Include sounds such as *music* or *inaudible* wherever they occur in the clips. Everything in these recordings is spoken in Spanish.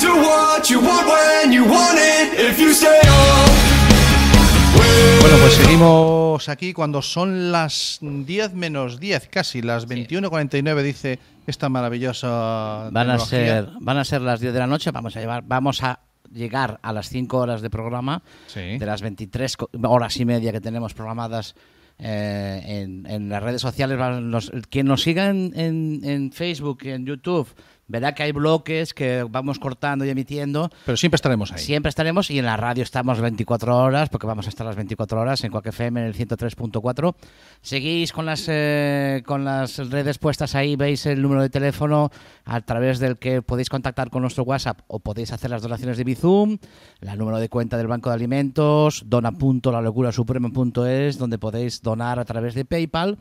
do what you want when you want it if you stay up. Bueno, pues seguimos aquí cuando son las 10 menos 10, casi las 21.49 dice esta maravillosa Van a ser, van a ser las 10 de la noche, vamos a llevar, vamos a llegar a las 5 horas de programa, Sí. de las 23 co- horas y media que tenemos programadas eh, en, en las redes sociales. los- quien nos siga en, en- en Facebook en YouTube verá que hay bloques que vamos cortando y emitiendo. Pero siempre estaremos ahí. Siempre estaremos y en la radio estamos 24 horas, porque vamos a estar las 24 horas en Quack FM en el 103.4. Seguís con las, eh, con las redes puestas ahí, veis el número de teléfono a través del que podéis contactar con nuestro WhatsApp o podéis hacer las donaciones de Bizum, el número de cuenta del Banco de Alimentos, dona.lalocurasuprema.es, donde podéis donar a través de PayPal.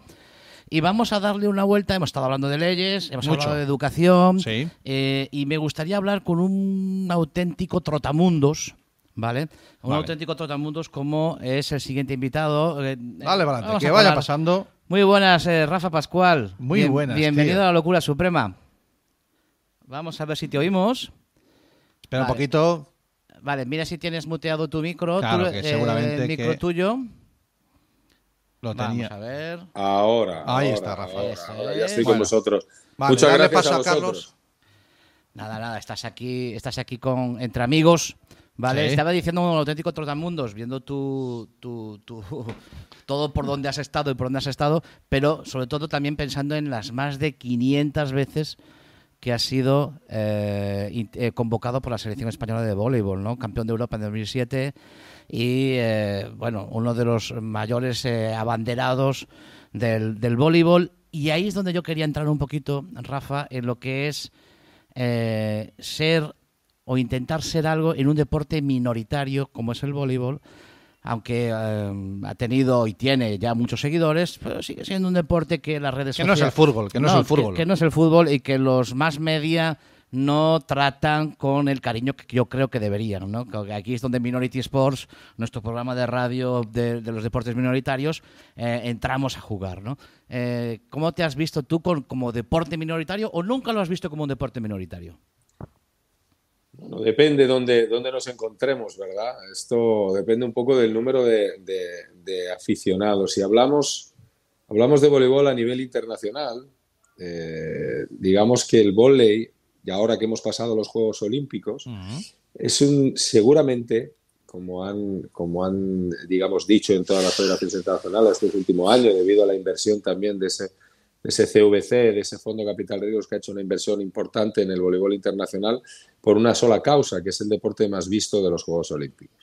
Y vamos a darle una vuelta. Hemos estado hablando de leyes, hemos Mucho. hablado de educación. Sí. eh, y me gustaría hablar con un auténtico trotamundos, ¿vale? Un Vale. auténtico trotamundos como es el siguiente invitado. eh, Dale, eh, Valente, vamos que vaya pasando. Muy buenas, eh, Rafa Pascual. Muy buenas, Bienvenido tío. a la locura suprema. Vamos a ver si te oímos. Espera Vale. un poquito. Vale, mira si tienes muteado tu micro. Claro, que eh, seguramente el micro que tuyo. Lo Vamos tenía. a ver. Ahora. Ahí ahora, está, Rafa. ahora, ahora ya estoy Bueno. con vosotros. Vale, Muchas gracias paso a vosotros. Carlos. Nada, nada, estás aquí, estás aquí con entre amigos, ¿vale? Sí. Estaba diciendo un auténtico trotamundos, viendo tu, tu, tu- todo por donde has estado y por dónde has estado, pero sobre todo también pensando en las más de 500 veces que has sido eh, eh, convocado por la selección española de voleibol, ¿no? Campeón de Europa en 2007 y, eh, bueno, uno de los mayores eh, abanderados del, del voleibol. Y ahí es donde yo quería entrar un poquito, Rafa, en lo que es eh, ser o intentar ser algo en un deporte minoritario como es el voleibol, aunque eh, ha tenido y tiene ya muchos seguidores, pero sigue siendo un deporte que las redes Que no es el sociales- fútbol, que no es el fútbol. Que, no es el fútbol y que los más media no tratan con el cariño que yo creo que deberían. ¿no? Aquí es donde Minority Sports, nuestro programa de radio de, los deportes minoritarios, eh, entramos a jugar. ¿no? Eh, ¿Cómo te has visto tú como deporte minoritario o nunca lo has visto como un deporte minoritario? Bueno, depende dónde, dónde nos encontremos, ¿verdad? Esto depende un poco del número de aficionados. Si hablamos, hablamos de voleibol a nivel internacional, eh, digamos que el vóley, y ahora que hemos pasado los Juegos Olímpicos, es un seguramente, como han, como han, digamos, dicho en todas las federaciones internacionales este último año, debido a la inversión también de ese, de ese CVC, de ese Fondo Capital Riesgos que ha hecho una inversión importante en el voleibol internacional por una sola causa, que es el deporte más visto de los Juegos Olímpicos.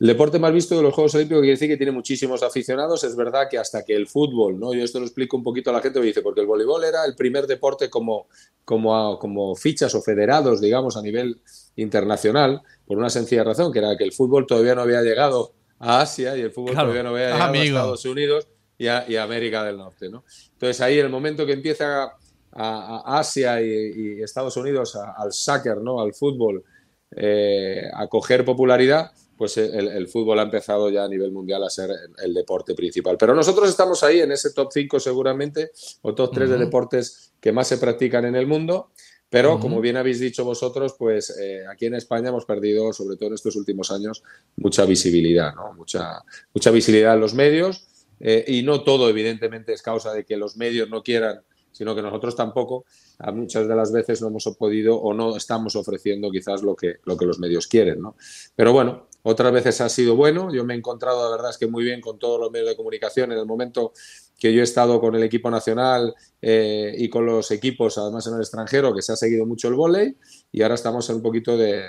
El deporte más visto de los Juegos Olímpicos quiere decir que tiene muchísimos aficionados. Es verdad que hasta que el fútbol, ¿no? Yo esto lo explico un poquito a la gente, me dice, porque el voleibol era el primer deporte como, como, como fichas o federados, digamos, a nivel internacional, por una sencilla razón, que era que el fútbol todavía no había llegado a Asia y el fútbol Claro. todavía no había llegado Amigo. a Estados Unidos y a, y a América del Norte, ¿no? Entonces ahí el momento que empieza a, a Asia y, y Estados Unidos a- al soccer, ¿no? Al fútbol, eh, a coger popularidad, pues el, el fútbol ha empezado ya a nivel mundial a ser el, el deporte principal. Pero nosotros estamos ahí en ese top 5 seguramente, o top 3 de deportes que más se practican en el mundo. Pero, como bien habéis dicho vosotros, pues eh, aquí en España hemos perdido, sobre todo en estos últimos años, mucha visibilidad, ¿no? Mucha, mucha visibilidad en los medios. eh, y no todo, evidentemente, es causa de que los medios no quieran, sino que nosotros tampoco, a muchas de las veces no hemos podido o no estamos ofreciendo quizás lo que, lo que los medios quieren, ¿no? Pero bueno, otras veces ha sido bueno. Yo me he encontrado, la verdad es que muy bien con todos los medios de comunicación en el momento que yo he estado con el equipo nacional eh, y con los equipos, además en el extranjero, que se ha seguido mucho el vóley y ahora estamos en un poquito de,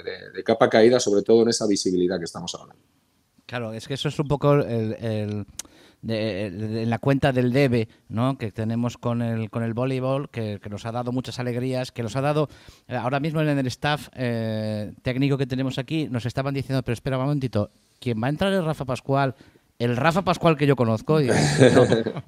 capa caída, sobre todo en esa visibilidad que estamos hablando. Claro, es que eso es un poco el- de- en la cuenta del debe ¿no? que tenemos con el, con el voleibol, que, que nos ha dado muchas alegrías, que nos ha dado, eh, ahora mismo en el staff eh, técnico que tenemos aquí, nos estaban diciendo, pero espera un momentito, ¿quién va a entrar es Rafa Pascual? El Rafa Pascual que yo conozco, y, *laughs* no,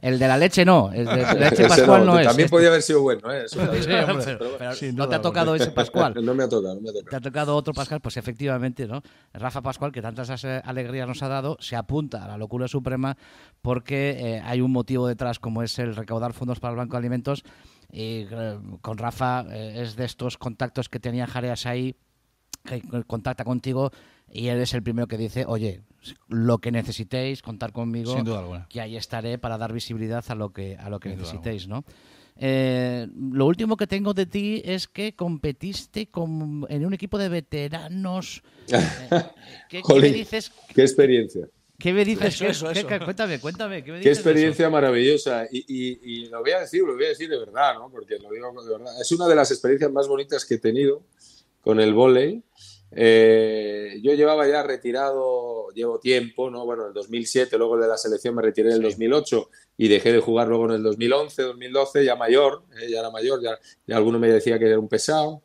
el de la leche no, el de la leche Pascual no, es. También este. podía haber sido bueno, ¿eh? Eso también. Sí, hombre. Pero- pero Sin no te ha tocado ese Pascual. *laughs* No me ha tocado, no me ha Te tocado. ha tocado otro Pascual, pues efectivamente, ¿no? Rafa Pascual, que tantas alegrías nos ha dado, se apunta a la locura suprema porque eh, hay un motivo detrás, como es el recaudar fondos para el Banco de Alimentos. Y eh, con Rafa eh, es de estos contactos que tenía Jareas ahí que contacta contigo y él es el primero que dice, oye, lo que necesitéis, contar conmigo, Sin duda alguna. que ahí estaré para dar visibilidad a lo que, a lo que Sin necesitéis, ¿no? Eh, lo último que tengo de ti es que competiste con- en un equipo de veteranos. *laughs* Eh, ¿qué, qué me Jolín, dices? Qué experiencia. ¿Qué me dices? Eso, ¿Qué- eso, qué- eso. qué- cuéntame, cuéntame. ¿qué me Qué dices de eso? experiencia maravillosa. Y, y- y lo voy a decir, lo voy a decir de verdad, ¿no? Porque lo digo de verdad. Es una de las experiencias más bonitas que he tenido con el vóley. Eh, yo llevaba ya retirado, llevo tiempo, ¿no? Bueno, en el 2007, luego de la selección me retiré en el 2008 y dejé de jugar luego en el 2011, 2012, ya mayor, ¿eh? ya era mayor, ya, ya alguno me decía que era un pesado,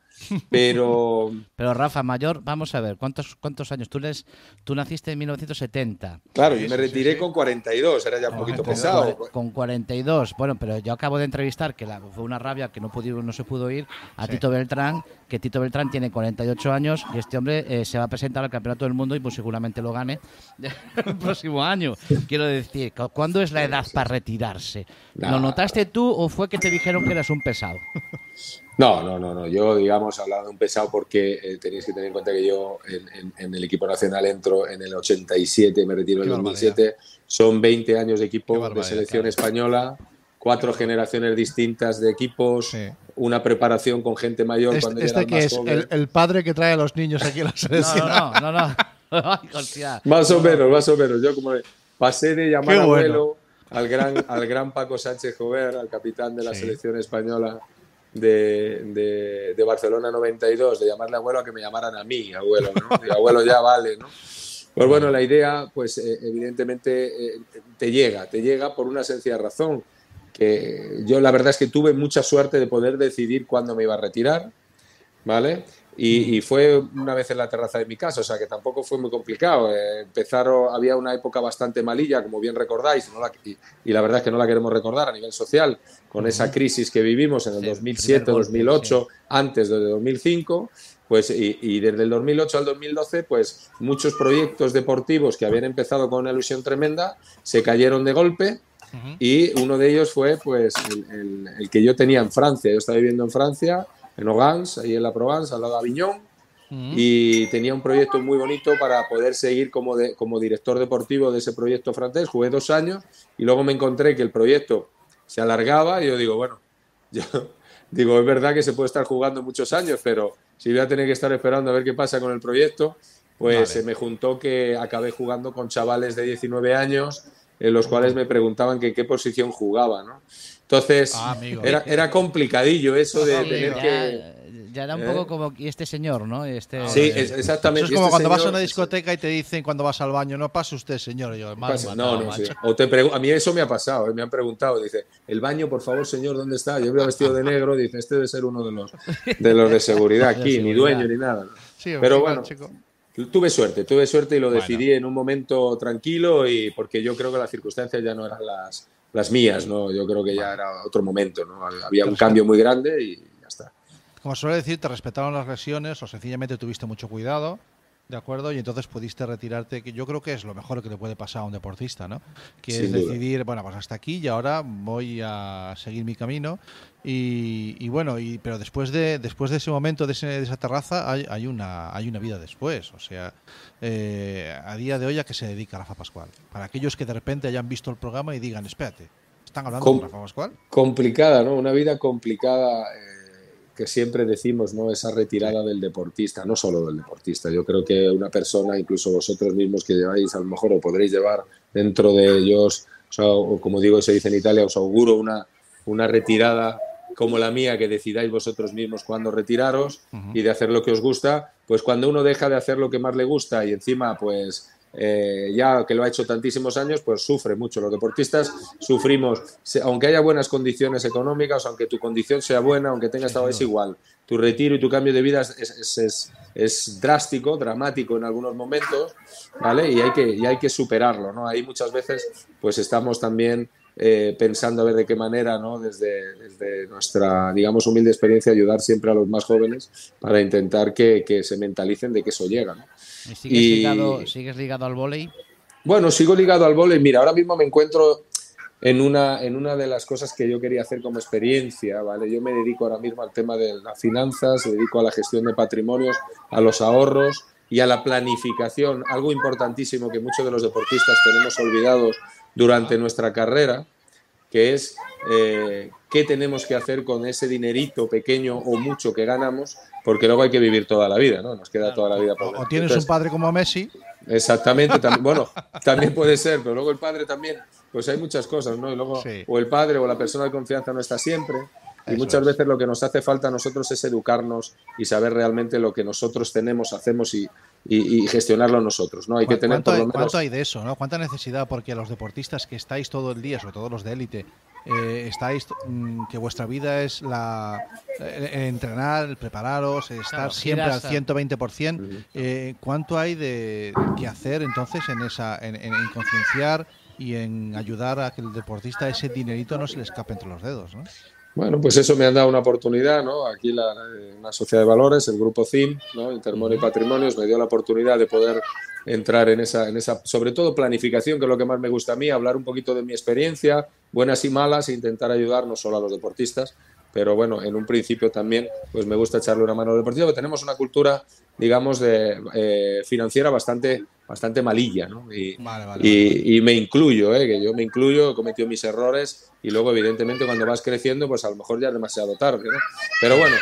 pero *laughs* Pero Rafa, mayor, vamos a ver, ¿cuántos, cuántos años? Tú, les, tú naciste en 1970. claro, yo me retiré con 42, era ya un poquito Con, pesado. con 42. Bueno, pero yo acabo de entrevistar, que la- fue una rabia que no, pudo, no se pudo ir, a Tito Beltrán, que Tito Beltrán tiene 48 años y este hombre eh, se va a presentar al Campeonato del Mundo y pues seguramente lo gane *laughs* el próximo año. Quiero decir, ¿cu- ¿cuándo es la edad para retirarse? ¿Lo No. notaste tú o fue que te dijeron que eras un pesado? *laughs* No, no, no, no. Yo, digamos, hablaba de un pesado porque eh, tenéis que tener en cuenta que yo en, en- en el equipo nacional entro en el 87, me retiro en el 2007. Son 20 años de equipo de selección claro. española, cuatro generaciones distintas de equipos, Sí. una preparación con gente mayor cuando Este, era este que más es joven. el, el padre que trae a los niños aquí a la *laughs* No, selección. no, no, no. *laughs* no. Más o menos, más o menos. Yo como pasé de llamar bueno. abuelo al gran, al gran Paco Sánchez Jover, al capitán de la Sí. selección española de, de- de Barcelona 92, de llamarle abuelo a que me llamaran a mí, abuelo, ¿no? *laughs* Y abuelo ya vale, ¿no? Pues bueno, la idea, pues eh, evidentemente eh, te llega, te llega por una sencilla razón, que yo la verdad es que tuve mucha suerte de poder decidir cuándo me iba a retirar, ¿vale? Y, y fue una vez en la terraza de mi casa, o sea que tampoco fue muy complicado. Eh, empezaron, había una época bastante malilla, como bien recordáis, no la- y, y la verdad es que no la queremos recordar a nivel social, con esa crisis que vivimos en el Sí, 2007, primer golpe, 2008, antes de 2005, pues y, y desde el 2008 al 2012, pues muchos proyectos deportivos que habían empezado con una ilusión tremenda se cayeron de golpe y uno de ellos fue pues el, el- el que yo tenía en Francia. Yo estaba viviendo en Francia, en Ogans, ahí en la Provence, al lado de Aviñón, y tenía un proyecto muy bonito para poder seguir como, de- como director deportivo de ese proyecto francés. Jugué dos años y luego me encontré que el proyecto se alargaba y yo digo, bueno, *laughs* yo digo, es verdad que se puede estar jugando muchos años, pero si voy a tener que estar esperando a ver qué pasa con el proyecto, pues Vale. se me juntó que acabé jugando con chavales de 19 años, en los cuales me preguntaban que qué posición jugaba, ¿no? Entonces, Ah, amigo. era, era complicadillo eso de Sí, tener ya, que... ya era un ¿Eh? poco como y este señor, ¿no? Este, Sí, Eh, es- exactamente. Eso es como Este cuando vas a una discoteca y te dicen cuando vas al baño, no pase usted, señor. Y yo, Pasa- no, no, sí. O te a mí eso me ha pasado, eh, me han preguntado, dice, el baño, por favor, señor, ¿dónde está? Yo veo vestido de negro, dice, este debe ser uno de los de, los de seguridad *laughs* aquí, ni seguridad. dueño ni nada. ¿no? Sí, Pero bueno, chico. tuve suerte, tuve suerte y lo Bueno. decidí en un momento tranquilo y porque yo creo que las circunstancias ya no eran las, las mías, ¿no? Yo creo que ya era otro momento, ¿no? Había un cambio muy grande y ya está. Como suele decir, te respetaron las lesiones o sencillamente tuviste mucho cuidado, ¿de acuerdo? Y entonces pudiste retirarte, que yo creo que es lo mejor que le puede pasar a un deportista, ¿no? Que Sin es duda. decidir, bueno, pues hasta aquí y ahora voy a seguir mi camino. Y, y bueno, y, pero después de, después de ese momento, de, ese- de esa terraza, hay, hay, una, hay una vida después. O sea, eh, a día de hoy, ¿a qué se dedica Rafa Pascual? Para aquellos que de repente hayan visto el programa y digan, espérate, ¿están hablando Com- de Rafa Pascual? complicada, ¿no? Una vida complicada eh, que siempre decimos, ¿no? Esa retirada del deportista, no solo del deportista. Yo creo que una persona, incluso vosotros mismos que lleváis, a lo mejor o podréis llevar dentro de ellos, o, sea, o como digo, se dice en Italia, os auguro una, una retirada como la mía, que decidáis vosotros mismos cuándo retiraros y de hacer lo que os gusta, pues cuando uno deja de hacer lo que más le gusta y encima, pues eh, ya que lo ha hecho tantísimos años, pues sufre mucho. Los deportistas sufrimos, aunque haya buenas condiciones económicas, aunque tu condición sea buena, aunque tengas estado, es igual. Tu retiro y tu cambio de vida es drástico, dramático en algunos momentos, ¿vale? Y hay que, y hay que superarlo, ¿no? Ahí muchas veces, pues estamos también eh, pensando a ver de qué manera, ¿no? Desde, desde nuestra, digamos, humilde experiencia, ayudar siempre a los más jóvenes para intentar que, que se mentalicen de que eso llega, ¿no? ¿Y sigues, Y- ligado, ¿Sigues ligado al vóley? Bueno, sigo ligado al vóley. Mira, ahora mismo me encuentro en una, en una de las cosas que yo quería hacer como experiencia, ¿vale? Yo me dedico ahora mismo al tema de las finanzas, me dedico a la gestión de patrimonios, a los ahorros y a la planificación, algo importantísimo que muchos de los deportistas tenemos olvidados durante nuestra carrera, que es eh, qué tenemos que hacer con ese dinerito pequeño o mucho que ganamos, porque luego hay que vivir toda la vida, ¿no? Nos queda toda la vida por O tienes un padre como Messi. Exactamente, también, *laughs* bueno, también puede ser, pero luego el padre también, pues hay muchas cosas, ¿no? Y luego, Sí. o el padre o la persona de confianza no está siempre. Y Eso muchas es. veces lo que nos hace falta a nosotros es educarnos y saber realmente lo que nosotros tenemos, hacemos y, y- y gestionarlo nosotros, ¿no? Hay que ¿Cu- tener ¿Cuánto, por hay, lo menos... cuánto hay de eso? ¿no? ¿Cuánta necesidad? Porque los deportistas que estáis todo el día, sobre todo los de élite, eh, estáis mm, que vuestra vida es la eh, el entrenar, el prepararos, estar Claro, siempre al giras a- 120%. eh, ¿Cuánto hay de que hacer entonces en esa en, en- en concienciar y en ayudar a que el deportista ese dinerito no se le escape entre los dedos? ¿no? Bueno, pues eso me han dado una oportunidad, ¿no? Aquí la, eh, una sociedad de valores, el grupo CIM, ¿no? Intermoney Patrimonios, me dio la oportunidad de poder entrar en esa, en esa, sobre todo planificación, que es lo que más me gusta a mí, hablar un poquito de mi experiencia, buenas y malas, e intentar ayudar no solo a los deportistas, pero bueno, en un principio también, pues me gusta echarle una mano al deportivo, porque tenemos una cultura, digamos, de, eh, financiera bastante, bastante malilla, ¿no? Y, Vale, vale, y, y me incluyo, ¿eh? que yo me incluyo, he cometido mis errores y luego evidentemente cuando vas creciendo pues a lo mejor ya es demasiado tarde, ¿no? Pero bueno,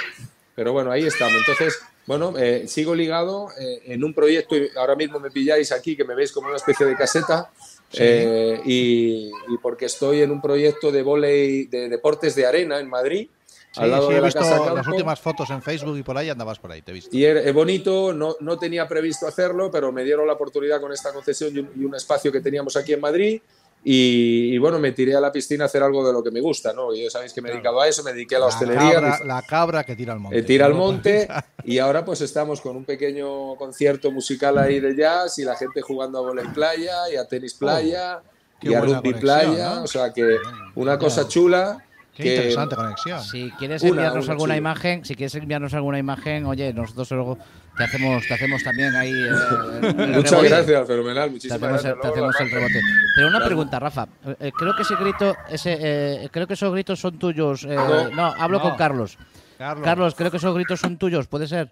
pero bueno, ahí estamos. Entonces, bueno, eh, sigo ligado eh, en un proyecto, y ahora mismo me pilláis aquí que me veis como una especie de caseta eh, y, y porque estoy en un proyecto de volei, de deportes de arena en Madrid, Sí, al lado sí, de he la visto Casa las Campo. últimas fotos en Facebook y por ahí andabas por ahí, te he visto. Y es bonito, no, no tenía previsto hacerlo, pero me dieron la oportunidad con esta concesión y un, y un espacio que teníamos aquí en Madrid. Y, y bueno, me tiré a la piscina a hacer algo de lo que me gusta, ¿no? Yo sabéis que me he dedicado a eso, me dediqué a la hostelería, cabra, la cabra que tira al monte. eh, tira al monte *laughs* y ahora pues estamos con un pequeño concierto musical ahí de jazz y la gente jugando a volei playa y a tenis playa Oh, y a rugby conexión, playa, ¿no? o sea que una cosa chula. Qué que- interesante conexión. Si quieres Una, enviarnos una alguna imagen, si quieres enviarnos alguna imagen, oye, nosotros luego te hacemos, te hacemos también ahí. eh, el Muchas rebote. gracias, fenomenal, Te muchísimas hacemos, gracias. te hacemos el rebote. Pero una Claro. pregunta, Rafa. Eh, eh, creo que ese grito, ese, eh, creo que esos gritos son tuyos. eh, No. no, hablo No. con Carlos. Carlos. Carlos, creo que esos gritos son tuyos, ¿puede ser?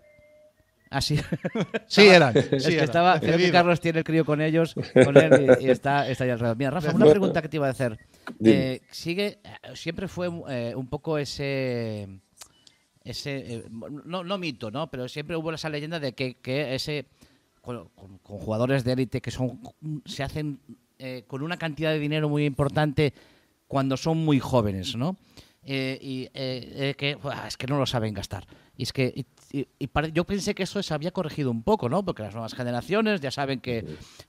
Así. Sí *laughs* eran. es sí que eran. estaba, creo que. Carlos tiene el crío con ellos, con él y, y está, está ahí alrededor. Mira, Rafa, una pregunta que te iba a hacer. Eh, sigue, eh, siempre fue eh, un poco ese, ese eh, no, no mito, ¿no? Pero siempre hubo esa leyenda de que, que ese con, con- con jugadores de élite que son se hacen eh, con una cantidad de dinero muy importante cuando son muy jóvenes, ¿no? Eh, y eh, eh, que es que no lo saben gastar. Y es que y- y- y pare- yo pensé que eso se había corregido un poco, ¿no? Porque las nuevas generaciones ya saben que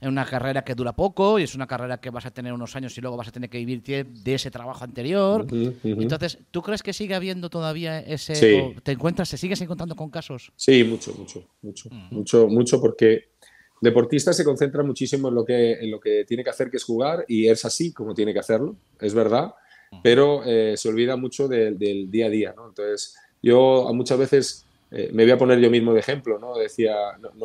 es una carrera que dura poco y es una carrera que vas a tener unos años y luego vas a tener que vivir de ese trabajo anterior. Entonces, ¿tú crees que sigue habiendo todavía ese... Sí. ¿Te encuentras, te sigues encontrando con casos? Sí, mucho, mucho, mucho, mucho, mucho, porque deportista se concentra muchísimo en lo que en lo que tiene que hacer, que es jugar, y es así como tiene que hacerlo, es verdad, pero eh, se olvida mucho del- día a día, ¿no? Entonces, yo muchas veces eh, me voy a poner yo mismo de ejemplo, ¿no? Decía,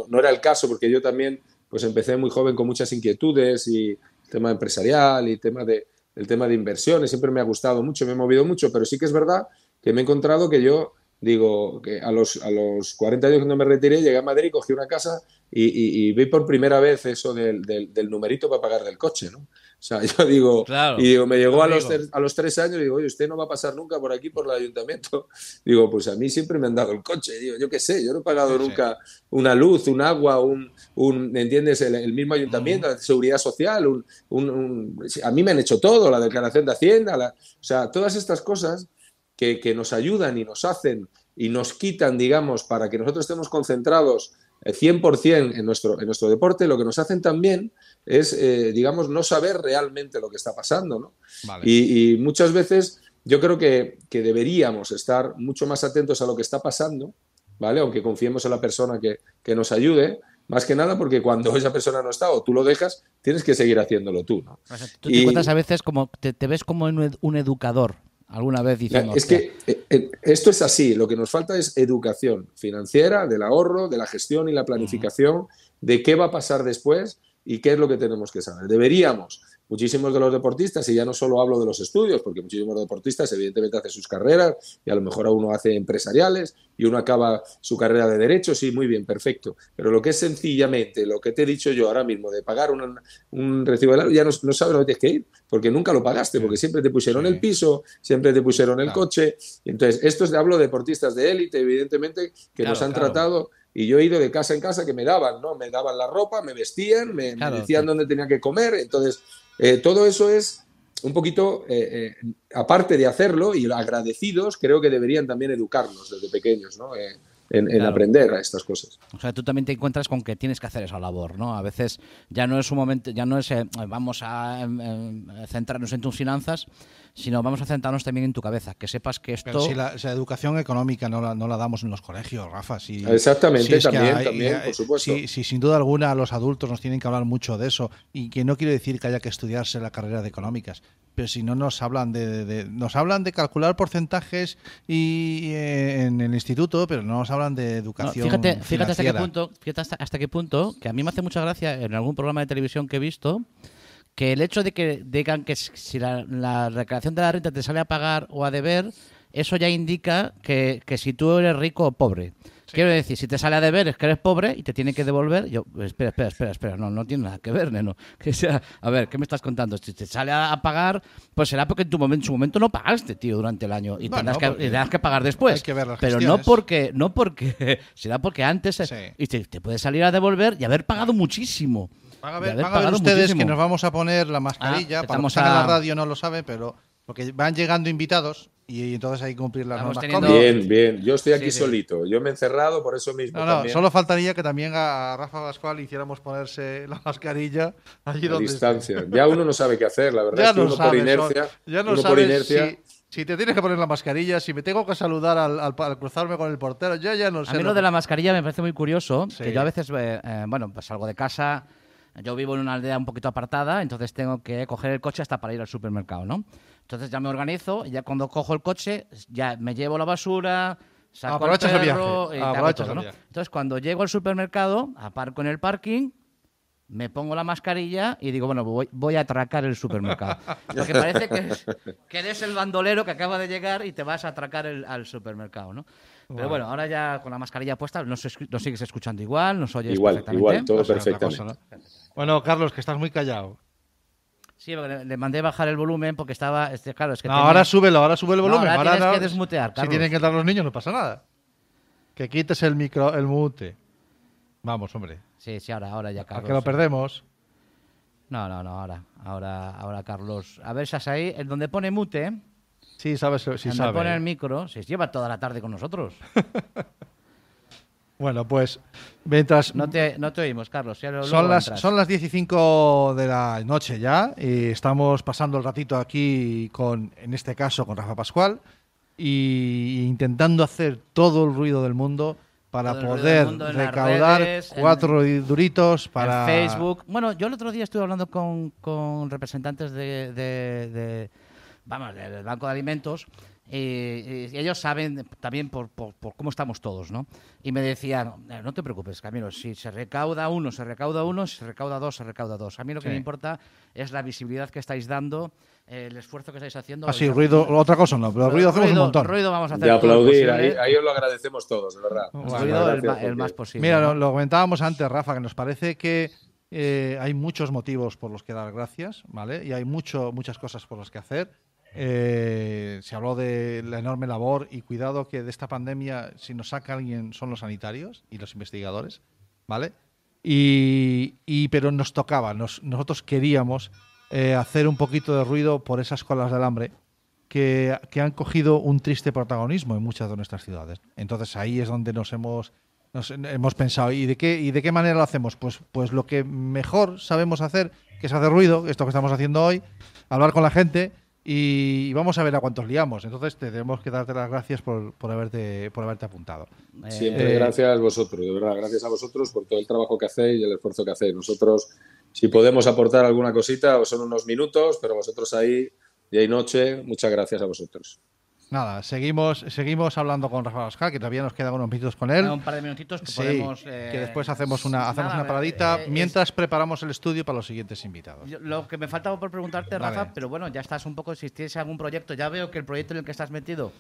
no, era el caso, porque yo también, pues empecé muy joven con muchas inquietudes y tema empresarial y tema de, el tema de inversiones, siempre me ha gustado mucho, me he movido mucho, pero sí que es verdad que me he encontrado que yo digo que a los, a los 40 años cuando me retiré, llegué a Madrid, cogí una casa y vi por primera vez eso del, del- del numerito para pagar del coche, ¿no? O sea, *laughs* yo digo, Claro. y digo, me llegó a los, a los tres años y digo, oye, usted no va a pasar nunca por aquí, por el ayuntamiento. *laughs* Digo, pues a mí siempre me han dado el coche, digo, yo qué sé, yo no he pagado Sí, sí. nunca una luz, un agua, un, un ¿entiendes? El, el mismo ayuntamiento, la seguridad social, un, un- un- a mí me han hecho todo, la declaración de Hacienda, la- o sea, todas estas cosas que, que nos ayudan y nos hacen y nos quitan, digamos, para que nosotros estemos concentrados 100% en nuestro, en nuestro deporte, lo que nos hacen también es, eh, digamos, no saber realmente lo que está pasando, ¿no? Vale. Y, y muchas veces yo creo que, que deberíamos estar mucho más atentos a lo que está pasando, ¿vale? Aunque confiemos en la persona que, que nos ayude, más que nada porque cuando esa persona no está o tú lo dejas, tienes que seguir haciéndolo tú, ¿no? O sea, tú te Y- encuentras a veces como, te, te ves como un, ed- un educador, alguna vez diciendo... Es "Hostia, que eh, eh, esto es así, lo que nos falta es educación financiera, del ahorro, de la gestión y la planificación, de qué va a pasar después y qué es lo que tenemos que saber. Deberíamos muchísimos de los deportistas, y ya no solo hablo de los estudios, porque muchísimos deportistas evidentemente hacen sus carreras y a lo mejor a uno hace empresariales y uno acaba su carrera de derecho, sí, muy bien, perfecto. Pero lo que es sencillamente, lo que te he dicho yo ahora mismo, de pagar un, un recibo de ya no, no sabes dónde tienes que ir, porque nunca lo pagaste, porque siempre te pusieron el piso, siempre te pusieron el coche. Entonces, esto es, hablo de deportistas de élite, evidentemente, que nos han tratado y yo he ido de casa en casa que me daban, ¿no? Me daban la ropa, me vestían, me, decían dónde tenía que comer. Entonces, eh, todo eso es un poquito, eh, eh, aparte de hacerlo y agradecidos, creo que deberían también educarnos desde pequeños, ¿no? En, aprender a estas cosas. O sea, tú también te encuentras con que tienes que hacer esa labor, ¿no? A veces ya no es un momento, ya no es vamos a em, centrarnos en tus finanzas, sino vamos a centrarnos también en tu cabeza, que sepas que esto... Pero si la, educación económica no la, no la, damos en los colegios, Rafa. Si, Exactamente, también, también, por supuesto. Si, sin duda alguna los adultos nos tienen que hablar mucho de eso, y que no quiere decir que haya que estudiarse la carrera de económicas, pero si no nos hablan de, nos hablan de calcular porcentajes y, eh, en el instituto, pero no nos hablan de educación. fíjate, fíjate hasta qué punto, fíjate hasta, hasta qué punto, que a mí me hace mucha gracia en algún programa de televisión que he visto, que el hecho de que digan que si la, la, recreación de la renta te sale a pagar o a deber, eso ya indica que, que si tú eres rico o pobre. Quiero decir, si te sale a deber es que eres pobre y te tiene que devolver. Yo, espera, espera, espera, espera, no, no tiene nada que ver, neno. *laughs* Que sea, a ver, ¿qué me estás contando? Si te sale a, pagar, pues será porque en tu momento, en su momento no pagaste, tío, durante el año y tendrás, que, tendrás, que, pagar después. Pero no porque, no porque, *laughs* será porque antes y te, te puede salir a devolver y haber pagado muchísimo. Van a ver, ustedes que nos vamos a poner la mascarilla. Ah, para los a... la radio no lo sabe, pero porque van llegando invitados y entonces hay que cumplir las normas. Bien, bien. Yo estoy aquí solito. Yo me he encerrado por eso mismo. No, no, solo faltaría que también a Rafa Pascual hiciéramos ponerse la mascarilla allí donde distancia. Ya uno no sabe qué hacer, la verdad. Ya es que uno por inercia. Ya no por inercia si te tienes que poner la mascarilla, si me tengo que saludar al, cruzarme con el portero, yo ya no sé. A mí lo de la mascarilla me parece muy curioso, que yo a veces, eh, eh, bueno, pues salgo de casa, yo vivo en una aldea un poquito apartada, entonces tengo que coger el coche hasta para ir al supermercado, ¿no? Entonces ya me organizo, y ya cuando cojo el coche, ya me llevo la basura, saco el perro, el viaje. ¿no? Entonces cuando llego al supermercado, aparco en el parking, me pongo la mascarilla y digo, bueno, voy, a atracar el supermercado. *laughs* Porque parece que, eres el bandolero que acaba de llegar y te vas a atracar el, al supermercado, ¿no? Pero bueno, ahora ya con la mascarilla puesta nos, sigues escuchando igual, nos oyes igual, perfectamente. Igual, todo perfectamente. Bueno, Carlos, que estás muy callado. Sí, le, mandé bajar el volumen porque estaba. Este, claro, es que ahora súbelo, ahora sube el volumen. ahora, tienes que desmutear. Si tienen que entrar los niños, no pasa nada. Que quites el micro, el mute. Vamos, hombre. Sí, sí, ahora, ahora ya, Carlos. A que lo perdemos. No, no, no, ahora, ahora, ahora, Carlos. A ver, estás ahí, en donde pone mute. Sí, sabes, sí sabe. pone el micro, se lleva toda la tarde con nosotros. *laughs* Bueno, pues mientras... No te, no te oímos, Carlos. son, las, son las 15 de la noche ya y estamos pasando el ratito aquí con, en este caso, con Rafa Pascual y intentando hacer todo el ruido del mundo para poder recaudar cuatro duritos para Facebook. Bueno, yo el otro día estuve hablando con, con representantes de, de, vamos, del Banco de Alimentos y ellos saben también por, por, cómo estamos todos, ¿no? Y me decían, no te preocupes, Camilo, si se recauda uno, se recauda uno, si se recauda dos, se recauda dos. A mí lo que me importa es la visibilidad que estáis dando, el esfuerzo que estáis haciendo. Ah, sí, ruido, otra cosa no, pero ruido hacemos un montón. Ruido vamos a hacer. De aplaudir, ahí, os lo agradecemos todos, de verdad. ruido el, más posible. Mira, lo, comentábamos antes, Rafa, que nos parece que eh, hay muchos motivos por los que dar gracias, ¿vale? Y hay mucho, muchas cosas por las que hacer eh, se habló de la enorme labor y cuidado que de esta pandemia, si nos saca alguien, son los sanitarios y los investigadores, ¿vale? Y, pero nos tocaba, nosotros queríamos eh, hacer un poquito de ruido por esas colas del hambre que, han cogido un triste protagonismo en muchas de nuestras ciudades. Entonces ahí es donde nos hemos, nos hemos pensado, ¿y de, qué, ¿y de qué manera lo hacemos? Pues, pues lo que mejor sabemos hacer, que es hacer ruido, esto que estamos haciendo hoy, hablar con la gente y vamos a ver a cuántos liamos. Entonces tenemos que darte las gracias por, por haberte, por haberte apuntado. Siempre eh, gracias a vosotros, de verdad, gracias a vosotros por todo el trabajo que hacéis y el esfuerzo que hacéis. Nosotros, si podemos aportar alguna cosita, son unos minutos, pero vosotros ahí, día y noche, muchas gracias a vosotros. Nada, seguimos, seguimos hablando con Rafa Oscar, que todavía nos quedan unos minutos con él. Un par de minutitos que Sí, podemos. eh, que después hacemos una, hacemos nada, una paradita eh, es- mientras preparamos el estudio para los siguientes invitados. Lo que me faltaba por preguntarte. Rafa, pero bueno, ya estás un poco, si tienes algún proyecto, ya veo que el proyecto en el que estás metido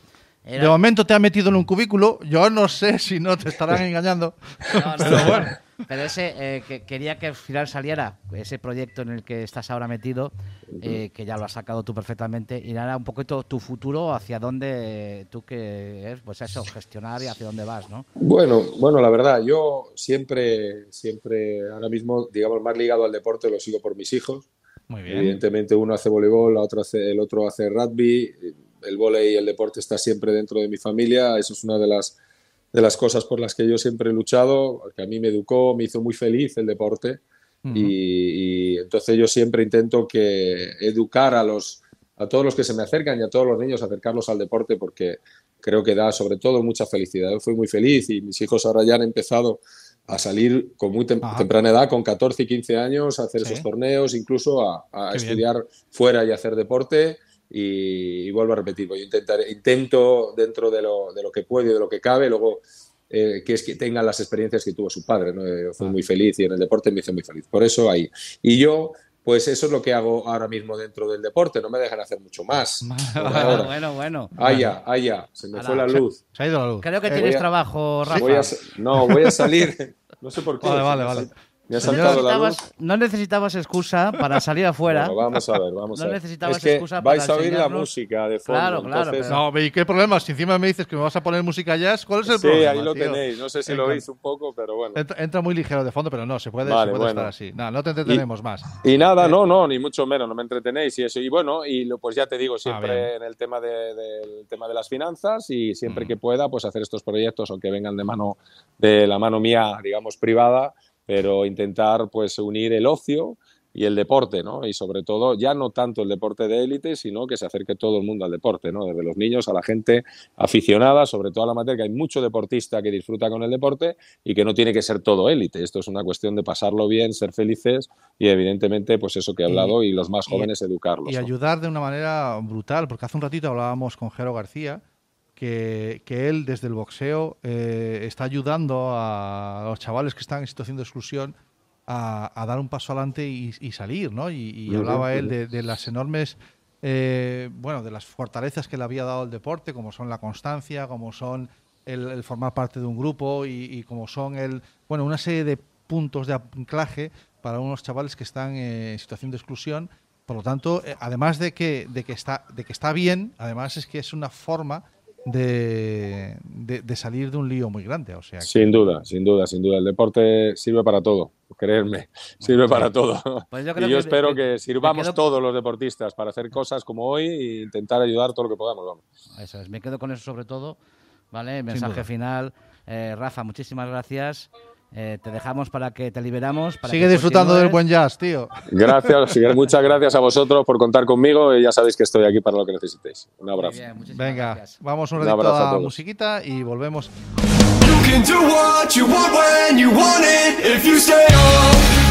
era... De momento te han metido en un cubículo, yo no sé si no te estarán *laughs* engañando. No, no, pero no. bueno. Pero ese, eh, que quería que al final saliera ese proyecto en el que estás ahora metido, eh, que ya lo has sacado tú perfectamente, y era un poquito tu futuro, hacia dónde tú que es, pues eso, gestionar y hacia dónde vas, ¿no? Bueno, bueno, la verdad, yo siempre, siempre, ahora mismo, digamos, más ligado al deporte lo sigo por mis hijos. Muy bien. Evidentemente uno hace voleibol, la otra hace- el otro hace rugby, el vóley y el deporte está siempre dentro de mi familia, eso es una de las, de las cosas por las que yo siempre he luchado, que a mí me educó, me hizo muy feliz el deporte y, y entonces yo siempre intento que educar a los a todos los que se me acercan y a todos los niños acercarlos al deporte porque creo que da sobre todo mucha felicidad. Yo fui muy feliz y mis hijos ahora ya han empezado a salir con muy tem- Ajá. temprana edad, con 14 y 15 años, a hacer Sí. esos torneos, incluso a, a Qué bien. estudiar fuera y hacer deporte. Y, y vuelvo a repetir, pues yo intentaré, intento dentro de lo, de lo que puedo y de lo que cabe, luego eh, que es que tengan las experiencias que tuvo su padre. ¿no? Yo fui muy feliz y en el deporte me hizo muy feliz. Por eso ahí. Y yo, pues eso es lo que hago ahora mismo dentro del deporte. No me dejan hacer mucho más. *laughs* Bueno, bueno, bueno. Allá, allá, se me Ala, fue la Se- luz. Se ha ido la luz. Creo que Eh, tienes voy a- trabajo, Rafa. Voy a no, voy a salir. *laughs* No sé por qué. Vale, vale, vale. Me No saltado la luz. necesitabas, no necesitabas excusa para salir afuera. Bueno, vamos a ver, vamos *laughs* No a ver. necesitabas es que excusa para vais a oír la música de fondo. Claro, claro, entonces- pero- No, ¿y qué problema? Si encima me dices que me vas a poner música jazz, ¿cuál es el sí, problema? ahí lo tío? tenéis. No sé si lo oís un poco, pero bueno. Entra, entra muy ligero de fondo, pero no, se puede, Vale, se puede bueno. estar así. No, no te entretenemos más. Y Eh, nada, no, no, ni mucho menos, no me entretenéis y eso. Y bueno, y lo, pues ya te digo, Ah, siempre en el tema de, del tema de las finanzas y siempre Mm. que pueda, pues hacer estos proyectos, aunque vengan de mano, de la mano mía, digamos, privada, pero intentar pues unir el ocio y el deporte, ¿no? Y sobre todo, ya no tanto el deporte de élite, sino que se acerque todo el mundo al deporte, ¿no? Desde los niños a la gente aficionada, sobre todo a la materia, que hay mucho deportista que disfruta con el deporte y que no tiene que ser todo élite. Esto es una cuestión de pasarlo bien, ser felices y evidentemente, pues eso que he hablado y, los más y- jóvenes educarlos. Y ¿no? ayudar de una manera brutal, porque hace un ratito hablábamos con Jero García, que, que él desde el boxeo eh, está ayudando a los chavales que están en situación de exclusión a, a dar un paso adelante y, y salir, ¿no? Y, hablaba él de, de las enormes, eh, bueno, de las fortalezas que le había dado el deporte, como son la constancia, como son el, el formar parte de un grupo y, y como son el, bueno, una serie de puntos de anclaje para unos chavales que están eh, en situación de exclusión. Por lo tanto, eh, además de que, de, que está, de que está bien, además es que es una forma de, de, de salir de un lío muy grande. O sea, que- Sin duda, sin duda, sin duda. El deporte sirve para todo, creerme, sirve para todo. Pues yo creo y yo que- espero que- que, sirvamos quedo- todos los deportistas para hacer cosas como hoy e intentar ayudar todo lo que podamos. Vamos. Eso es, me quedo con eso sobre todo. ¿Vale? Mensaje final. Eh, Rafa, muchísimas gracias. Eh, te dejamos para que te liberamos. Para Sigue disfrutando del buen jazz, tío. Gracias, muchas gracias a vosotros por contar conmigo y ya sabéis que estoy aquí para lo que necesitéis. Un abrazo. Bien, Venga, gracias. vamos un ratito un a, a musiquita y volvemos. You can do what you want when you want it if you stay.